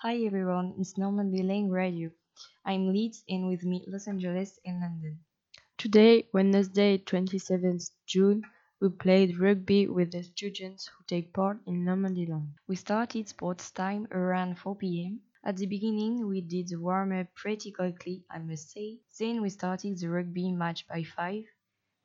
Hi everyone, it's Normandy Lane Radio. I'm Leeds and with me Los Angeles and London. Today, Wednesday, 27th June, we played rugby with the students who take part in Normandy Land. We started sports time around 4 pm. At the beginning, we did the warm up pretty quickly, I must say. Then we started the rugby match by 5.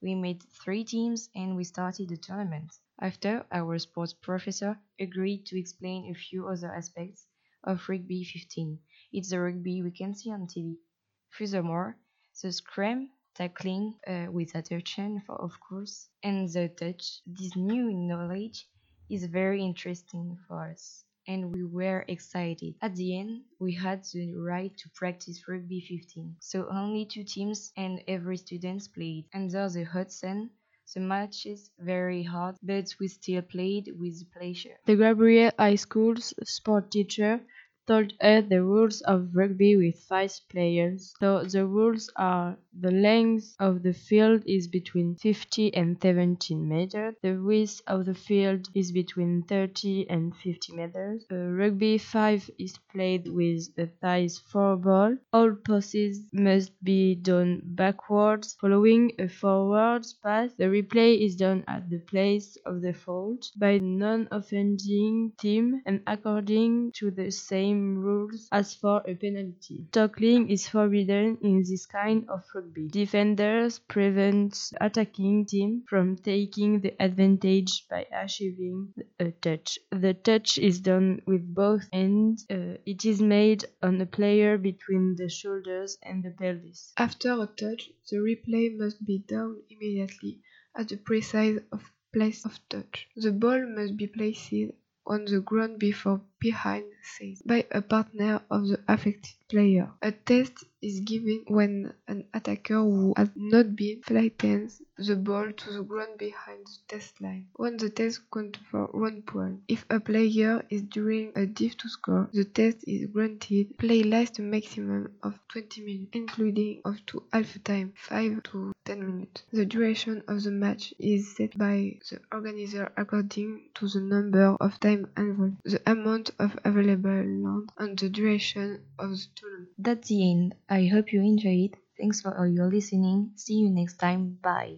We made three teams and we started the tournament. After, our sports professor agreed to explain a few other aspects of Rugby 15. It's the rugby we can see on TV. Furthermore, the scrum, tackling uh, with attention, for, of course, and the touch, this new knowledge is very interesting for us. And we were excited. At the end, we had the right to practice Rugby 15. So only two teams and every student played. Under the hot sun, the matches very hard, but we still played with pleasure. The Gabriel High School's sport teacher told us the rules of rugby with five players. So the rules are the length of the field is between 50 and 17 meters. The width of the field is between 30 and 50 meters. Uh, rugby 5 is played with a size 4 ball. All passes must be done backwards, following a forwards pass. The replay is done at the place of the fault by non-offending team and according to the same rules as for a penalty. Tackling is forbidden in this kind of rugby. Defenders prevent attacking team from taking the advantage by achieving a touch. The touch is done with both hands. Uh, it is made on a player between the shoulders and the pelvis. After a touch, the replay must be done immediately at the precise of place of touch. The ball must be placed on the ground before behind the says by a partner of the affected player. A test is given when an attacker who has not been flattens the ball to the ground behind the test line. When the test counts for one point. If a player is during a div to score, the test is granted. Play lasts a maximum of 20 minutes, including up to half time, 5 to 10 minutes. The duration of the match is set by the organizer according to the number of time involved, the amount of available land, and the duration of the tournament. That's the end. I hope you enjoyed. Thanks for all your listening. See you next time. Bye.